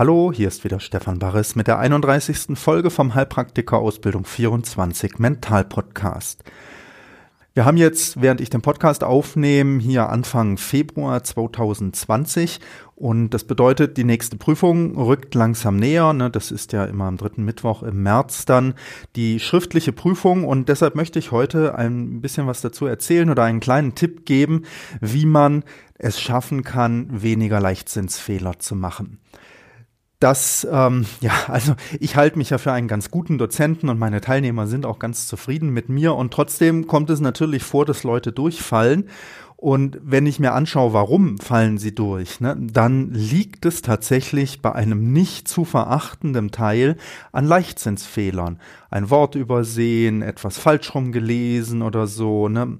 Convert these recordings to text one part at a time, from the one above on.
Hallo, hier ist wieder Stefan Barres mit der 31. Folge vom Heilpraktiker Ausbildung 24 Mental Podcast. Wir haben jetzt, während ich den Podcast aufnehme, hier Anfang Februar 2020 und das bedeutet, die nächste Prüfung rückt langsam näher. Ne? Das ist ja immer am dritten Mittwoch im März dann die schriftliche Prüfung und deshalb möchte ich heute ein bisschen was dazu erzählen oder einen kleinen Tipp geben, wie man es schaffen kann, weniger Leichtsinnsfehler zu machen das, ähm, ja, also ich halte mich ja für einen ganz guten Dozenten und meine Teilnehmer sind auch ganz zufrieden mit mir und trotzdem kommt es natürlich vor, dass Leute durchfallen. Und wenn ich mir anschaue, warum fallen sie durch, ne, dann liegt es tatsächlich bei einem nicht zu verachtenden Teil an Leichtsinnsfehlern. Ein Wort übersehen, etwas falsch rumgelesen oder so, ne,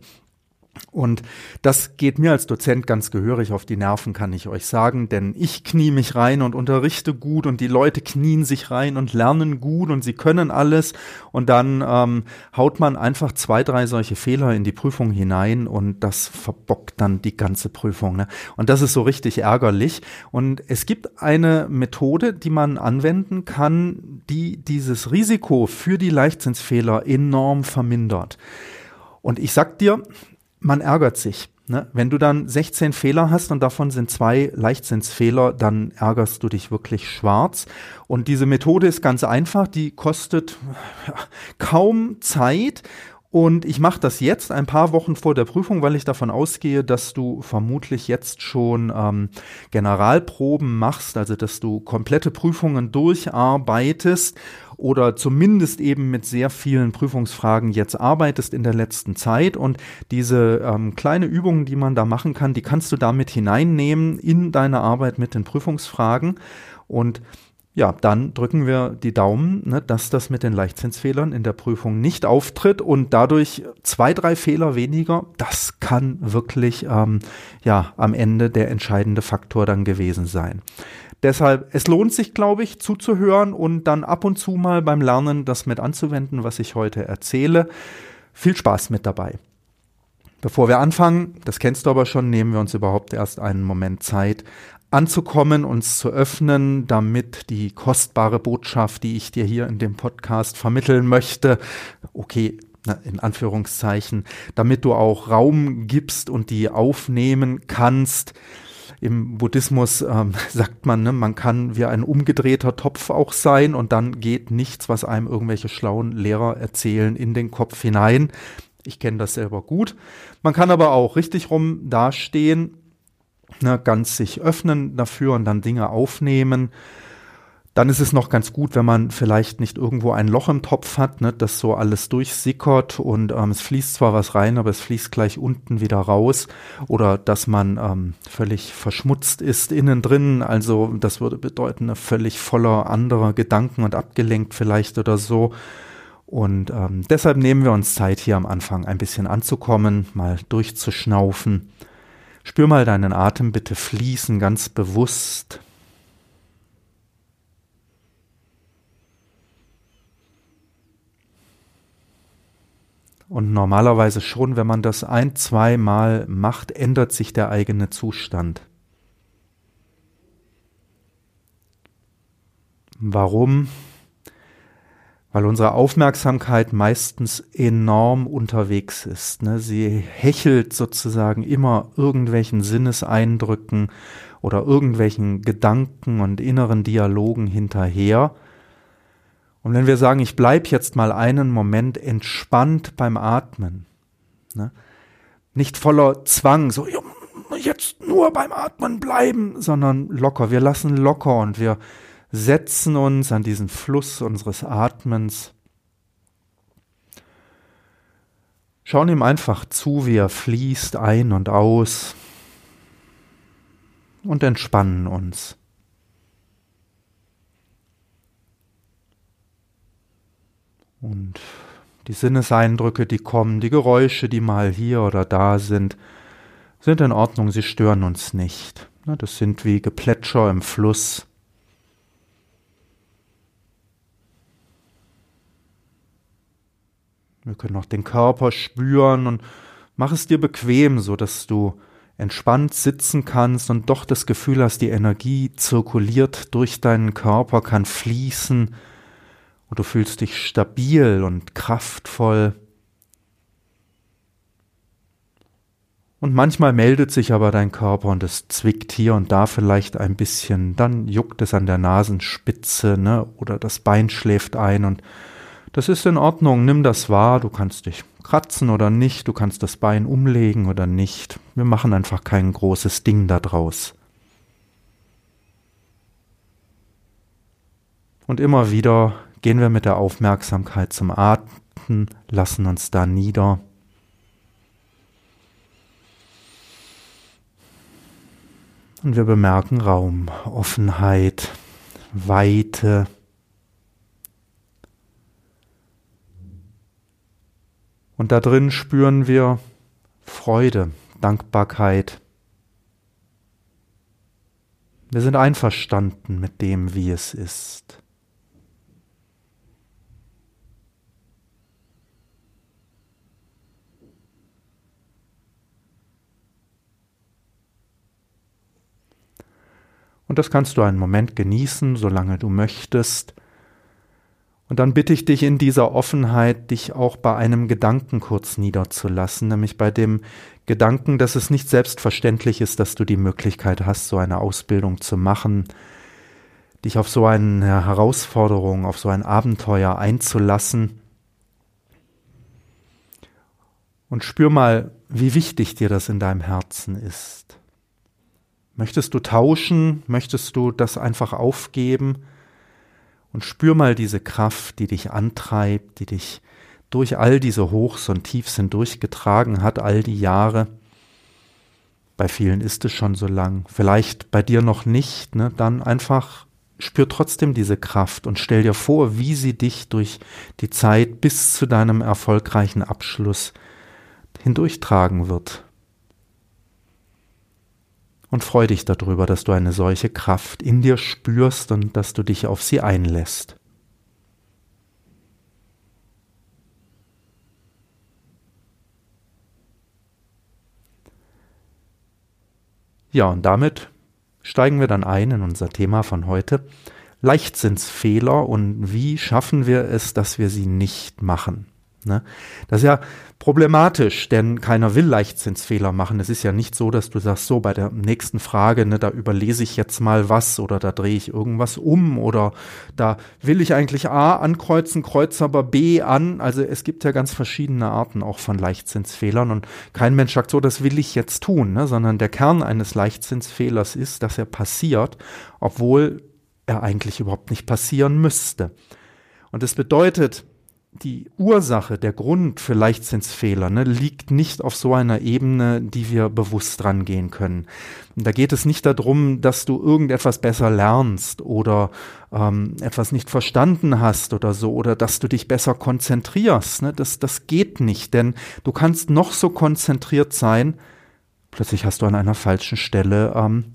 und das geht mir als Dozent ganz gehörig auf die Nerven, kann ich euch sagen, denn ich knie mich rein und unterrichte gut und die Leute knien sich rein und lernen gut und sie können alles und dann ähm, haut man einfach zwei, drei solche Fehler in die Prüfung hinein und das verbockt dann die ganze Prüfung. Ne? Und das ist so richtig ärgerlich. Und es gibt eine Methode, die man anwenden kann, die dieses Risiko für die Leichtsinnsfehler enorm vermindert. Und ich sag dir, man ärgert sich. Ne? Wenn du dann 16 Fehler hast und davon sind zwei Leichtsinnsfehler, dann ärgerst du dich wirklich schwarz. Und diese Methode ist ganz einfach, die kostet kaum Zeit und ich mache das jetzt ein paar Wochen vor der Prüfung, weil ich davon ausgehe, dass du vermutlich jetzt schon ähm, Generalproben machst, also dass du komplette Prüfungen durcharbeitest oder zumindest eben mit sehr vielen Prüfungsfragen jetzt arbeitest in der letzten Zeit. Und diese ähm, kleine Übungen, die man da machen kann, die kannst du damit hineinnehmen in deine Arbeit mit den Prüfungsfragen. Und ja, dann drücken wir die Daumen, ne, dass das mit den Leichtzinsfehlern in der Prüfung nicht auftritt und dadurch zwei, drei Fehler weniger, das kann wirklich ähm, ja am Ende der entscheidende Faktor dann gewesen sein. Deshalb, es lohnt sich, glaube ich, zuzuhören und dann ab und zu mal beim Lernen das mit anzuwenden, was ich heute erzähle. Viel Spaß mit dabei. Bevor wir anfangen, das kennst du aber schon, nehmen wir uns überhaupt erst einen Moment Zeit, anzukommen, uns zu öffnen, damit die kostbare Botschaft, die ich dir hier in dem Podcast vermitteln möchte, okay, in Anführungszeichen, damit du auch Raum gibst und die aufnehmen kannst. Im Buddhismus ähm, sagt man, ne, man kann wie ein umgedrehter Topf auch sein und dann geht nichts, was einem irgendwelche schlauen Lehrer erzählen, in den Kopf hinein. Ich kenne das selber gut. Man kann aber auch richtig rum dastehen ne, ganz sich öffnen dafür und dann Dinge aufnehmen. Dann ist es noch ganz gut, wenn man vielleicht nicht irgendwo ein Loch im Topf hat, ne, das so alles durchsickert und ähm, es fließt zwar was rein, aber es fließt gleich unten wieder raus. Oder dass man ähm, völlig verschmutzt ist innen drin. Also das würde bedeuten, ne, völlig voller anderer Gedanken und abgelenkt vielleicht oder so. Und ähm, deshalb nehmen wir uns Zeit, hier am Anfang ein bisschen anzukommen, mal durchzuschnaufen Spür mal deinen Atem bitte fließen, ganz bewusst. Und normalerweise schon, wenn man das ein, zwei Mal macht, ändert sich der eigene Zustand. Warum? weil unsere Aufmerksamkeit meistens enorm unterwegs ist. Ne? Sie hechelt sozusagen immer irgendwelchen Sinneseindrücken oder irgendwelchen Gedanken und inneren Dialogen hinterher. Und wenn wir sagen, ich bleib jetzt mal einen Moment entspannt beim Atmen, ne? nicht voller Zwang, so jetzt nur beim Atmen bleiben, sondern locker, wir lassen locker und wir setzen uns an diesen Fluss unseres Atmens, schauen ihm einfach zu, wie er fließt ein und aus und entspannen uns. Und die Sinneseindrücke, die kommen, die Geräusche, die mal hier oder da sind, sind in Ordnung, sie stören uns nicht. Das sind wie Geplätscher im Fluss. Wir können auch den Körper spüren und mach es dir bequem, so dass du entspannt sitzen kannst und doch das Gefühl hast, die Energie zirkuliert durch deinen Körper, kann fließen und du fühlst dich stabil und kraftvoll. Und manchmal meldet sich aber dein Körper und es zwickt hier und da vielleicht ein bisschen, dann juckt es an der Nasenspitze, ne, oder das Bein schläft ein und das ist in Ordnung, nimm das wahr, du kannst dich kratzen oder nicht, du kannst das Bein umlegen oder nicht. Wir machen einfach kein großes Ding daraus. Und immer wieder gehen wir mit der Aufmerksamkeit zum Atmen, lassen uns da nieder. Und wir bemerken Raum, Offenheit, Weite, Und da drin spüren wir Freude, Dankbarkeit. Wir sind einverstanden mit dem, wie es ist. Und das kannst du einen Moment genießen, solange du möchtest. Und dann bitte ich dich in dieser Offenheit, dich auch bei einem Gedanken kurz niederzulassen, nämlich bei dem Gedanken, dass es nicht selbstverständlich ist, dass du die Möglichkeit hast, so eine Ausbildung zu machen, dich auf so eine Herausforderung, auf so ein Abenteuer einzulassen. Und spür mal, wie wichtig dir das in deinem Herzen ist. Möchtest du tauschen? Möchtest du das einfach aufgeben? Und spür mal diese Kraft, die dich antreibt, die dich durch all diese Hochs und Tiefs hindurchgetragen hat, all die Jahre. Bei vielen ist es schon so lang, vielleicht bei dir noch nicht, ne? dann einfach spür trotzdem diese Kraft und stell dir vor, wie sie dich durch die Zeit bis zu deinem erfolgreichen Abschluss hindurchtragen wird und freu dich darüber, dass du eine solche Kraft in dir spürst und dass du dich auf sie einlässt. Ja, und damit steigen wir dann ein in unser Thema von heute. Leichtsinnsfehler und wie schaffen wir es, dass wir sie nicht machen? Ne? Das ist ja problematisch, denn keiner will Leichtzinsfehler machen. Es ist ja nicht so, dass du sagst, so bei der nächsten Frage, ne, da überlese ich jetzt mal was oder da drehe ich irgendwas um oder da will ich eigentlich A ankreuzen, kreuze aber B an. Also es gibt ja ganz verschiedene Arten auch von Leichtzinsfehlern und kein Mensch sagt so, das will ich jetzt tun, ne, sondern der Kern eines Leichtzinsfehlers ist, dass er passiert, obwohl er eigentlich überhaupt nicht passieren müsste. Und es bedeutet, die Ursache, der Grund für Leichtsinnsfehler ne, liegt nicht auf so einer Ebene, die wir bewusst rangehen können. Da geht es nicht darum, dass du irgendetwas besser lernst oder ähm, etwas nicht verstanden hast oder so oder dass du dich besser konzentrierst. Ne? Das, das geht nicht, denn du kannst noch so konzentriert sein, plötzlich hast du an einer falschen Stelle ähm,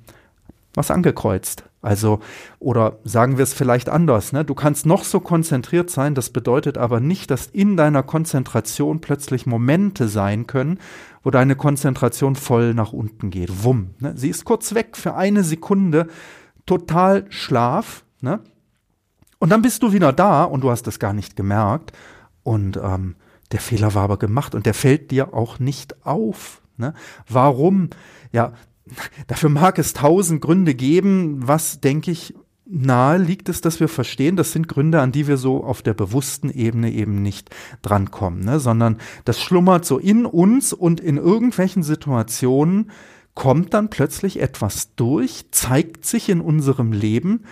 was angekreuzt. Also, oder sagen wir es vielleicht anders, ne? Du kannst noch so konzentriert sein, das bedeutet aber nicht, dass in deiner Konzentration plötzlich Momente sein können, wo deine Konzentration voll nach unten geht. Wumm. Ne? Sie ist kurz weg für eine Sekunde, total Schlaf, ne? Und dann bist du wieder da und du hast es gar nicht gemerkt. Und ähm, der Fehler war aber gemacht und der fällt dir auch nicht auf. Ne? Warum? Ja, Dafür mag es tausend Gründe geben. Was, denke ich, nahe liegt es, dass wir verstehen, das sind Gründe, an die wir so auf der bewussten Ebene eben nicht drankommen, ne? sondern das schlummert so in uns und in irgendwelchen Situationen kommt dann plötzlich etwas durch, zeigt sich in unserem Leben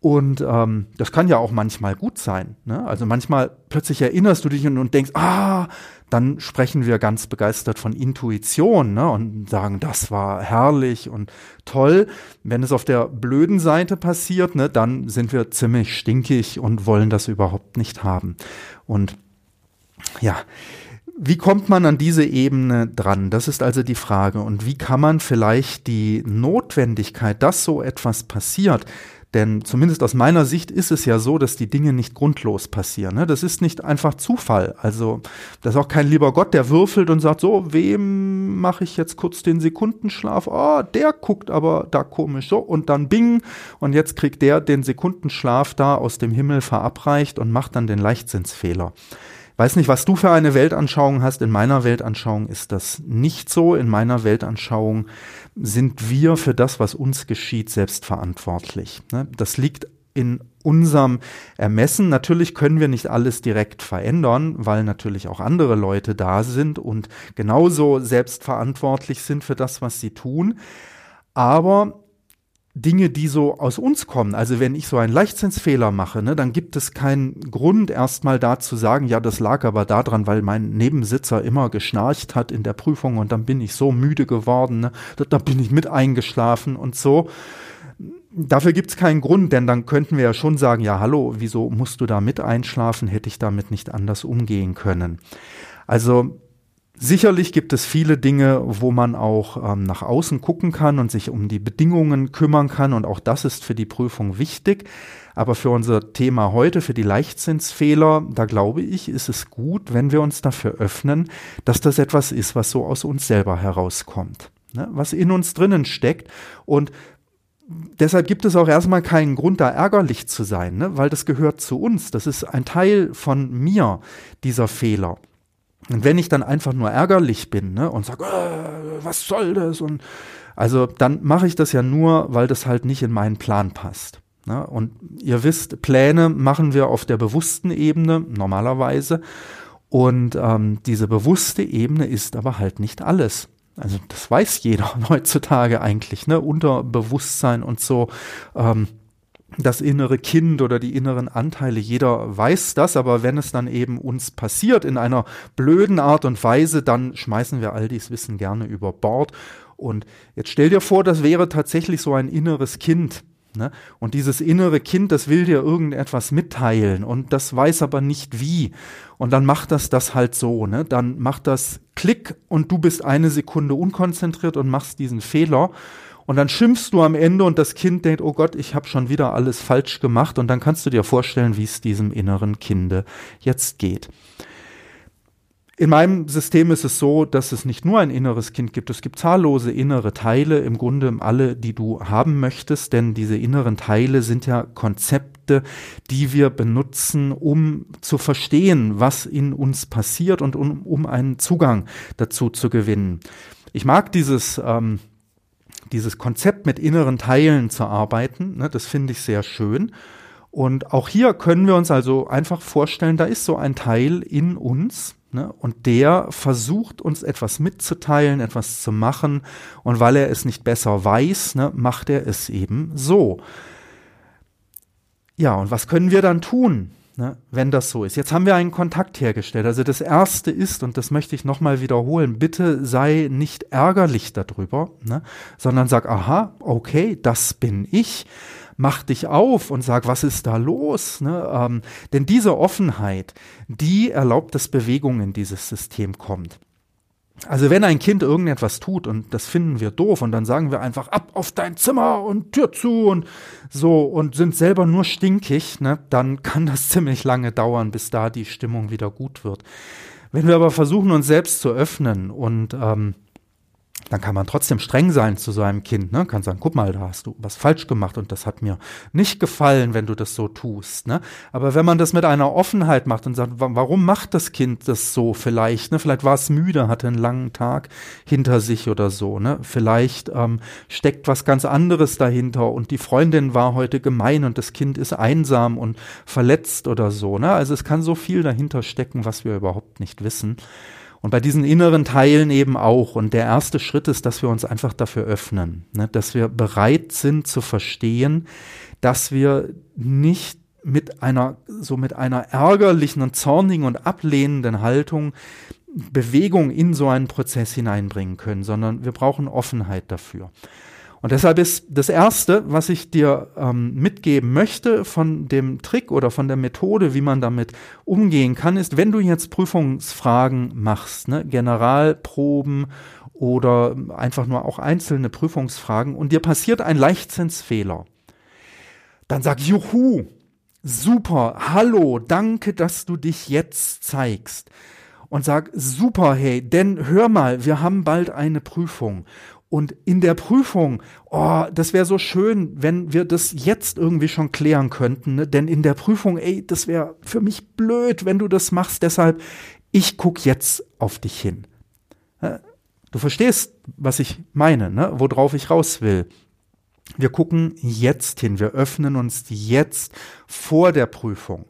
Und ähm, das kann ja auch manchmal gut sein. Ne? Also manchmal plötzlich erinnerst du dich und, und, denkst, ah, dann sprechen wir ganz begeistert von Intuition ne? und sagen, das war herrlich und toll. Wenn es auf der blöden Seite passiert, ne, dann sind wir ziemlich stinkig und wollen das überhaupt nicht haben. Und ja, wie kommt man an diese Ebene dran? Das ist also die Frage. Und wie kann man vielleicht die Notwendigkeit, dass so etwas passiert, denn zumindest aus meiner Sicht ist es ja so, dass die Dinge nicht grundlos passieren. Ne? Das ist nicht einfach Zufall. Also das ist auch kein lieber Gott, der würfelt und sagt, so, wem mache ich jetzt kurz den Sekundenschlaf? Oh, der guckt aber da komisch so und dann bing und jetzt kriegt der den Sekundenschlaf da aus dem Himmel verabreicht und macht dann den Leichtsinnsfehler. Weiß nicht, was du für eine Weltanschauung hast. In meiner Weltanschauung ist das nicht so. In meiner Weltanschauung sind wir für das, was uns geschieht, selbst verantwortlich. Ne? Das liegt in unserem Ermessen. Natürlich können wir nicht alles direkt verändern, weil natürlich auch andere Leute da sind und genauso selbstverantwortlich sind für das, was sie tun. Aber Dinge, die so aus uns kommen. Also wenn ich so einen Leichtsinnsfehler mache, ne, dann gibt es keinen Grund erstmal da zu sagen, ja, das lag aber daran, weil mein Nebensitzer immer geschnarcht hat in der Prüfung und dann bin ich so müde geworden, ne, da, bin ich mit eingeschlafen und so. Dafür gibt es keinen Grund, denn dann könnten wir ja schon sagen, ja, hallo, wieso musst du da mit einschlafen? Hätte ich damit nicht anders umgehen können. Also Sicherlich gibt es viele Dinge, wo man auch ähm, nach außen gucken kann und sich um die Bedingungen kümmern kann und auch das ist für die Prüfung wichtig. Aber für unser Thema heute, für die Leichtsinnsfehler, da glaube ich, ist es gut, wenn wir uns dafür öffnen, dass das etwas ist, was so aus uns selber herauskommt, ne? was in uns drinnen steckt und Deshalb gibt es auch erstmal keinen Grund, da ärgerlich zu sein, ne? weil das gehört zu uns. Das ist ein Teil von mir, dieser Fehler. Und wenn ich dann einfach nur ärgerlich bin ne, und sage, äh, was soll das? Und also dann mache ich das ja nur, weil das halt nicht in meinen Plan passt. Ne? Und ihr wisst, Pläne machen wir auf der bewussten Ebene normalerweise. Und ähm, diese bewusste Ebene ist aber halt nicht alles. Also das weiß jeder heutzutage eigentlich, ne? Unterbewusstsein und so. Ähm, das innere Kind oder die inneren Anteile, jeder weiß das, aber wenn es dann eben uns passiert in einer blöden Art und Weise, dann schmeißen wir all dies Wissen gerne über Bord. Und jetzt stell dir vor, das wäre tatsächlich so ein inneres Kind. Ne? Und dieses innere Kind, das will dir irgendetwas mitteilen und das weiß aber nicht wie. Und dann macht das das halt so. Ne? Dann macht das Klick und du bist eine Sekunde unkonzentriert und machst diesen Fehler. Und dann schimpfst du am Ende und das Kind denkt, oh Gott, ich habe schon wieder alles falsch gemacht. Und dann kannst du dir vorstellen, wie es diesem inneren Kinde jetzt geht. In meinem System ist es so, dass es nicht nur ein inneres Kind gibt, es gibt zahllose innere Teile, im Grunde alle, die du haben möchtest, denn diese inneren Teile sind ja Konzepte, die wir benutzen, um zu verstehen, was in uns passiert und um, um einen Zugang dazu zu gewinnen. Ich mag dieses ähm, dieses Konzept mit inneren Teilen zu arbeiten, ne, das finde ich sehr schön. Und auch hier können wir uns also einfach vorstellen, da ist so ein Teil in uns, ne, und der versucht uns etwas mitzuteilen, etwas zu machen. Und weil er es nicht besser weiß, ne, macht er es eben so. Ja, und was können wir dann tun? Ne, wenn das so ist. Jetzt haben wir einen Kontakt hergestellt. Also das Erste ist, und das möchte ich nochmal wiederholen, bitte sei nicht ärgerlich darüber, ne, sondern sag, aha, okay, das bin ich. Mach dich auf und sag, was ist da los? Ne? Ähm, denn diese Offenheit, die erlaubt, dass Bewegung in dieses System kommt. Also wenn ein Kind irgendetwas tut und das finden wir doof und dann sagen wir einfach ab auf dein Zimmer und Tür zu und so und sind selber nur stinkig, ne, dann kann das ziemlich lange dauern, bis da die Stimmung wieder gut wird. Wenn wir aber versuchen, uns selbst zu öffnen und ähm, dann kann man trotzdem streng sein zu so einem Kind, ne? Kann sagen, guck mal, da hast du was falsch gemacht und das hat mir nicht gefallen, wenn du das so tust, ne? Aber wenn man das mit einer Offenheit macht und sagt, warum macht das Kind das so vielleicht, ne? Vielleicht war es müde, hatte einen langen Tag hinter sich oder so, ne? Vielleicht ähm, steckt was ganz anderes dahinter und die Freundin war heute gemein und das Kind ist einsam und verletzt oder so, ne? Also es kann so viel dahinter stecken, was wir überhaupt nicht wissen. Und bei diesen inneren Teilen eben auch. Und der erste Schritt ist, dass wir uns einfach dafür öffnen, ne? dass wir bereit sind zu verstehen, dass wir nicht mit einer, so mit einer ärgerlichen und zornigen und ablehnenden Haltung Bewegung in so einen Prozess hineinbringen können, sondern wir brauchen Offenheit dafür. Und deshalb ist das Erste, was ich dir ähm, mitgeben möchte von dem Trick oder von der Methode, wie man damit umgehen kann, ist, wenn du jetzt Prüfungsfragen machst, ne, Generalproben oder einfach nur auch einzelne Prüfungsfragen und dir passiert ein Leichtsinnsfehler, dann sag Juhu, super, hallo, danke, dass du dich jetzt zeigst. Und sag, super, hey, denn hör mal, wir haben bald eine Prüfung. Und in der Prüfung, oh, das wäre so schön, wenn wir das jetzt irgendwie schon klären könnten. Ne? Denn in der Prüfung, ey, das wäre für mich blöd, wenn du das machst. Deshalb, ich guck jetzt auf dich hin. Du verstehst, was ich meine, ne? worauf ich raus will. Wir gucken jetzt hin, wir öffnen uns jetzt vor der Prüfung.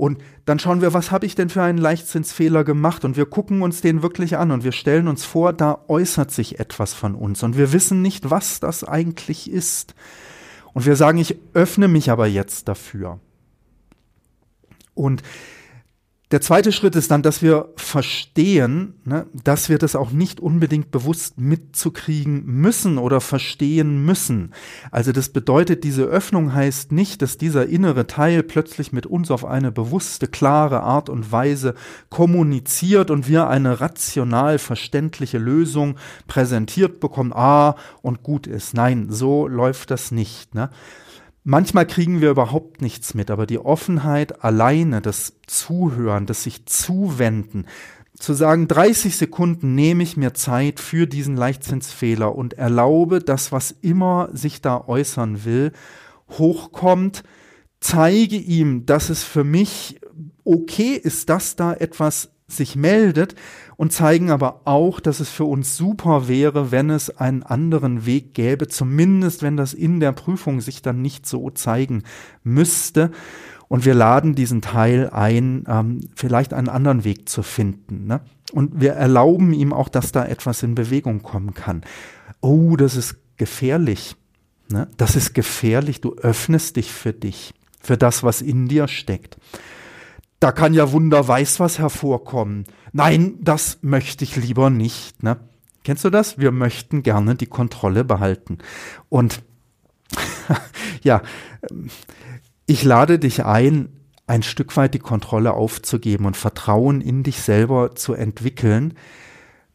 Und dann schauen wir, was habe ich denn für einen Leichtsinnsfehler gemacht? Und wir gucken uns den wirklich an und wir stellen uns vor, da äußert sich etwas von uns und wir wissen nicht, was das eigentlich ist. Und wir sagen, ich öffne mich aber jetzt dafür. Und der zweite Schritt ist dann, dass wir verstehen, ne, dass wir das auch nicht unbedingt bewusst mitzukriegen müssen oder verstehen müssen. Also das bedeutet, diese Öffnung heißt nicht, dass dieser innere Teil plötzlich mit uns auf eine bewusste, klare Art und Weise kommuniziert und wir eine rational verständliche Lösung präsentiert bekommen, ah, und gut ist. Nein, so läuft das nicht. Ne? Manchmal kriegen wir überhaupt nichts mit, aber die Offenheit alleine, das Zuhören, das sich zuwenden, zu sagen, 30 Sekunden nehme ich mir Zeit für diesen Leichtzinsfehler und erlaube, dass was immer sich da äußern will, hochkommt, zeige ihm, dass es für mich okay ist, dass da etwas sich meldet und zeigen aber auch, dass es für uns super wäre, wenn es einen anderen Weg gäbe, zumindest wenn das in der Prüfung sich dann nicht so zeigen müsste. Und wir laden diesen Teil ein, ähm, vielleicht einen anderen Weg zu finden. Ne? Und wir erlauben ihm auch, dass da etwas in Bewegung kommen kann. Oh, das ist gefährlich. Ne? Das ist gefährlich. Du öffnest dich für dich, für das, was in dir steckt da kann ja Wunder weiß was hervorkommen. Nein, das möchte ich lieber nicht. Ne? Kennst du das? Wir möchten gerne die Kontrolle behalten. Und ja, ich lade dich ein, ein Stück weit die Kontrolle aufzugeben und Vertrauen in dich selber zu entwickeln.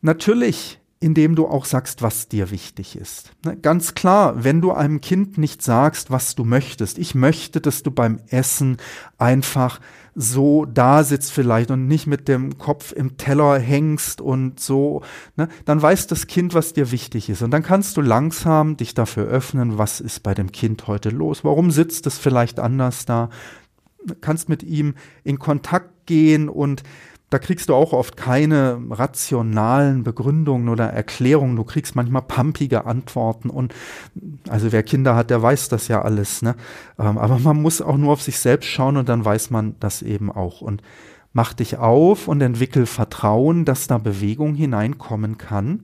Natürlich indem du auch sagst, was dir wichtig ist. Ne, ganz klar, wenn du einem Kind nicht sagst, was du möchtest, ich möchte, dass du beim Essen einfach so da sitzt vielleicht und nicht mit dem Kopf im Teller hängst und so, ne, dann weiß das Kind, was dir wichtig ist. Und dann kannst du langsam dich dafür öffnen, was ist bei dem Kind heute los, warum sitzt es vielleicht anders da, kannst mit ihm in Kontakt gehen und da kriegst du auch oft keine rationalen Begründungen oder Erklärungen. Du kriegst manchmal pumpige Antworten und also wer Kinder hat, der weiß das ja alles. Ne? Ähm, aber man muss auch nur auf sich selbst schauen und dann weiß man das eben auch. Und mach dich auf und entwickel Vertrauen, dass da Bewegung hineinkommen kann.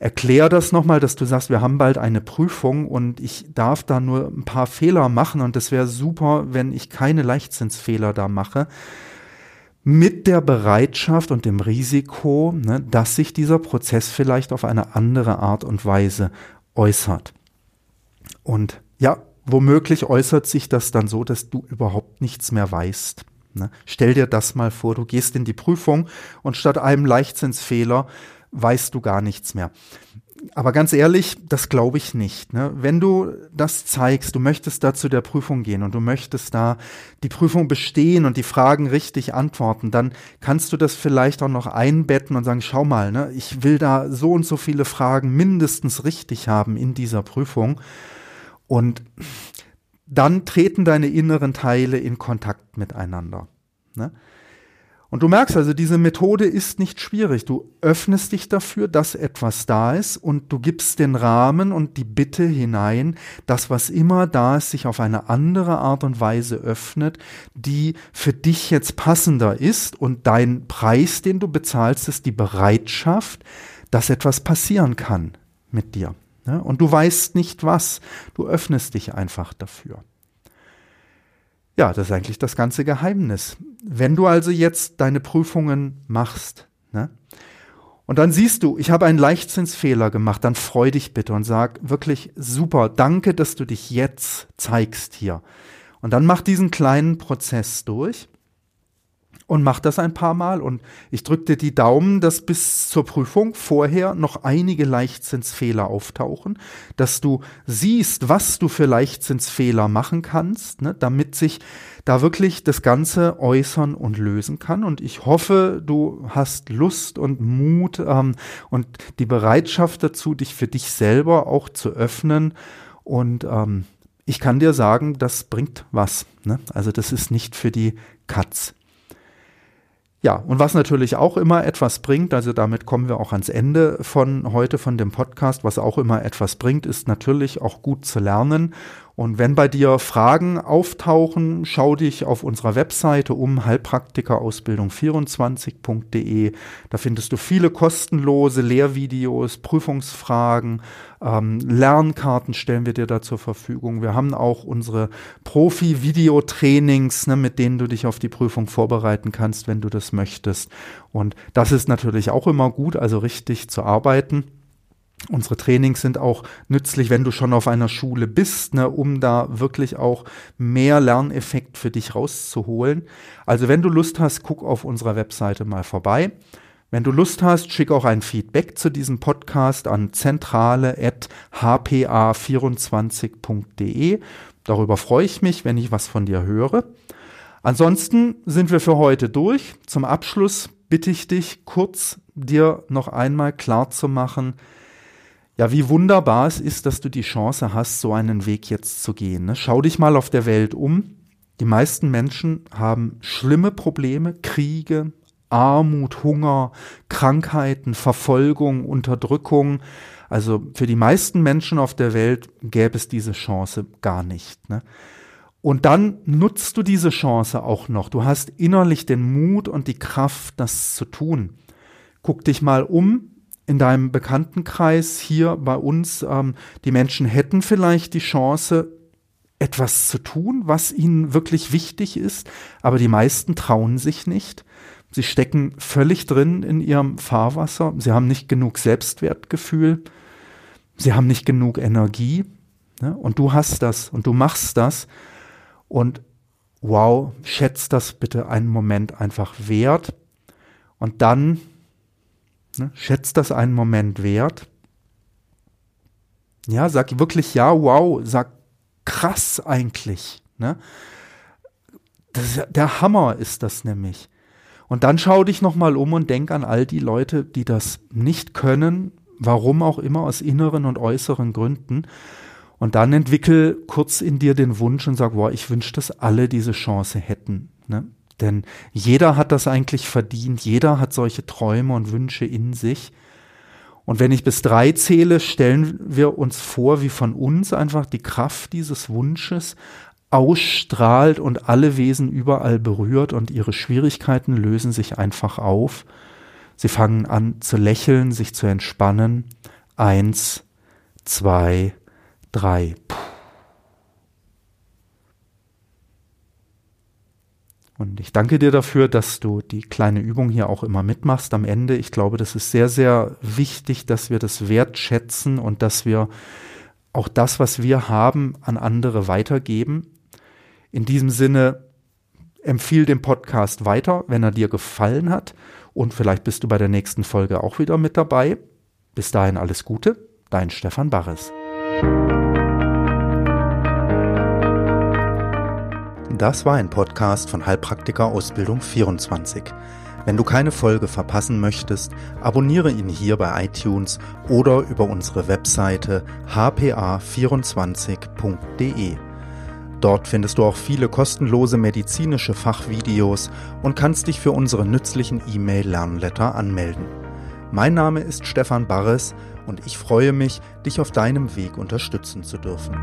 Erklär das nochmal, dass du sagst, wir haben bald eine Prüfung und ich darf da nur ein paar Fehler machen und es wäre super, wenn ich keine Leichtsinnsfehler da mache mit der Bereitschaft und dem Risiko, ne, dass sich dieser Prozess vielleicht auf eine andere Art und Weise äußert. Und ja, womöglich äußert sich das dann so, dass du überhaupt nichts mehr weißt. Ne? Stell dir das mal vor, du gehst in die Prüfung und statt einem Leichtsinnsfehler weißt du gar nichts mehr aber ganz ehrlich, das glaube ich nicht. Ne? Wenn du das zeigst, du möchtest da zu der Prüfung gehen und du möchtest da die Prüfung bestehen und die Fragen richtig antworten, dann kannst du das vielleicht auch noch einbetten und sagen, schau mal, ne, ich will da so und so viele Fragen mindestens richtig haben in dieser Prüfung. Und dann treten deine inneren Teile in Kontakt miteinander. Ne? Und du merkst also, diese Methode ist nicht schwierig. Du öffnest dich dafür, dass etwas da ist und du gibst den Rahmen und die Bitte hinein, dass was immer da ist, sich auf eine andere Art und Weise öffnet, die für dich jetzt passender ist und dein Preis, den du bezahlst, ist die Bereitschaft, dass etwas passieren kann mit dir. Und du weißt nicht was. Du öffnest dich einfach dafür. Ja, das ist eigentlich das ganze Geheimnis. Wenn du also jetzt deine Prüfungen machst, ne, und dann siehst du, ich habe einen Leichtzinsfehler gemacht, dann freu dich bitte und sag wirklich super, danke, dass du dich jetzt zeigst hier. Und dann mach diesen kleinen Prozess durch und mach das ein paar Mal. Und ich drücke dir die Daumen, dass bis zur Prüfung vorher noch einige Leichtzinsfehler auftauchen, dass du siehst, was du für Leichtzinsfehler machen kannst, ne, damit sich da wirklich das Ganze äußern und lösen kann. Und ich hoffe, du hast Lust und Mut ähm, und die Bereitschaft dazu, dich für dich selber auch zu öffnen. Und ähm, ich kann dir sagen, das bringt was. Ne? Also das ist nicht für die Katz. Ja, und was natürlich auch immer etwas bringt, also damit kommen wir auch ans Ende von heute von dem Podcast, was auch immer etwas bringt, ist natürlich auch gut zu lernen und wenn bei dir Fragen auftauchen, schau dich auf unserer Webseite um heilpraktikerausbildung24.de. Da findest du viele kostenlose Lehrvideos, Prüfungsfragen, ähm, Lernkarten stellen wir dir da zur Verfügung. Wir haben auch unsere Profi-Videotrainings, ne, mit denen du dich auf die Prüfung vorbereiten kannst, wenn du das möchtest. Und das ist natürlich auch immer gut, also richtig zu arbeiten. Unsere Trainings sind auch nützlich, wenn du schon auf einer Schule bist, ne, um da wirklich auch mehr Lerneffekt für dich rauszuholen. Also wenn du Lust hast, guck auf unserer Webseite mal vorbei. Wenn du Lust hast, schick auch ein Feedback zu diesem Podcast an zentrale.hpa24.de. Darüber freue ich mich, wenn ich was von dir höre. Ansonsten sind wir für heute durch. Zum Abschluss bitte ich dich, kurz dir noch einmal klar zu machen, ja, wie wunderbar es ist, dass du die Chance hast, so einen Weg jetzt zu gehen. Ne? Schau dich mal auf der Welt um. Die meisten Menschen haben schlimme Probleme, Kriege, Armut, Hunger, Krankheiten, Verfolgung, Unterdrückung. Also für die meisten Menschen auf der Welt gäbe es diese Chance gar nicht. Ne? Und dann nutzt du diese Chance auch noch. Du hast innerlich den Mut und die Kraft, das zu tun. Guck dich mal um, in deinem Bekanntenkreis hier bei uns, ähm, die Menschen hätten vielleicht die Chance, etwas zu tun, was ihnen wirklich wichtig ist, aber die meisten trauen sich nicht. Sie stecken völlig drin in ihrem Fahrwasser. Sie haben nicht genug Selbstwertgefühl. Sie haben nicht genug Energie. Ne? Und du hast das und du machst das. Und wow, schätzt das bitte einen Moment einfach wert. Und dann Ne? Schätzt das einen Moment wert. Ja, sag wirklich ja, wow, sag krass eigentlich. Ne? Das, der Hammer ist das nämlich. Und dann schau dich nochmal um und denk an all die Leute, die das nicht können, warum auch immer, aus inneren und äußeren Gründen. Und dann entwickel kurz in dir den Wunsch und sag, wow, ich wünsche, dass alle diese Chance hätten. Ne? Denn jeder hat das eigentlich verdient, jeder hat solche Träume und Wünsche in sich. Und wenn ich bis drei zähle, stellen wir uns vor, wie von uns einfach die Kraft dieses Wunsches ausstrahlt und alle Wesen überall berührt und ihre Schwierigkeiten lösen sich einfach auf. Sie fangen an zu lächeln, sich zu entspannen. Eins, zwei, drei. Puh. Und ich danke dir dafür, dass du die kleine Übung hier auch immer mitmachst am Ende. Ich glaube, das ist sehr, sehr wichtig, dass wir das wertschätzen und dass wir auch das, was wir haben, an andere weitergeben. In diesem Sinne, empfiehl den Podcast weiter, wenn er dir gefallen hat. Und vielleicht bist du bei der nächsten Folge auch wieder mit dabei. Bis dahin alles Gute, dein Stefan Barres. Das war ein Podcast von Heilpraktiker Ausbildung 24. Wenn du keine Folge verpassen möchtest, abonniere ihn hier bei iTunes oder über unsere Webseite hpa24.de. Dort findest du auch viele kostenlose medizinische Fachvideos und kannst dich für unsere nützlichen E-Mail-Lernletter anmelden. Mein Name ist Stefan Barres und ich freue mich, dich auf deinem Weg unterstützen zu dürfen.